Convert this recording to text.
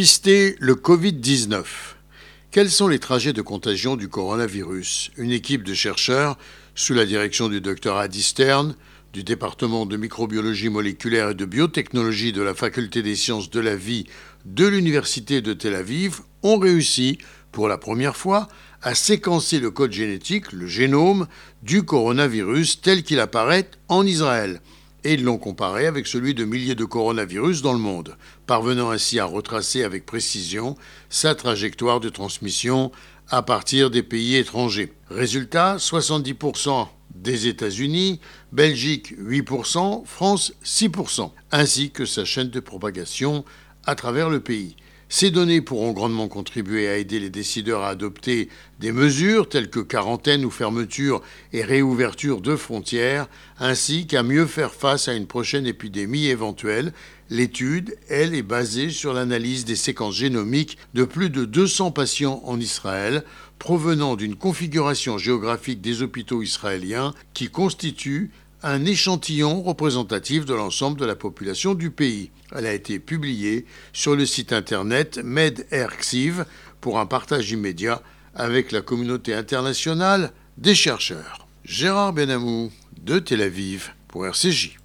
Le Covid-19. Quels sont les trajets de contagion du coronavirus? Une équipe de chercheurs, sous la direction du docteur Adi Stern, du département de microbiologie moléculaire et de biotechnologie de la faculté des sciences de la vie de l'université de Tel Aviv, ont réussi, pour la première fois, à séquencer le code génétique, le génome, du coronavirus tel qu'il apparaît en Israël et ils l'ont comparé avec celui de milliers de coronavirus dans le monde, parvenant ainsi à retracer avec précision sa trajectoire de transmission à partir des pays étrangers. Résultat, 70% des États-Unis, Belgique 8%, France 6%, ainsi que sa chaîne de propagation à travers le pays. Ces données pourront grandement contribuer à aider les décideurs à adopter des mesures telles que quarantaine ou fermeture et réouverture de frontières, ainsi qu'à mieux faire face à une prochaine épidémie éventuelle. L'étude, elle, est basée sur l'analyse des séquences génomiques de plus de 200 patients en Israël, provenant d'une configuration géographique des hôpitaux israéliens qui constitue un échantillon représentatif de l'ensemble de la population du pays. Elle a été publiée sur le site internet MedERxiv pour un partage immédiat avec la communauté internationale des chercheurs. Gérard Benamou de Tel Aviv pour RCJ.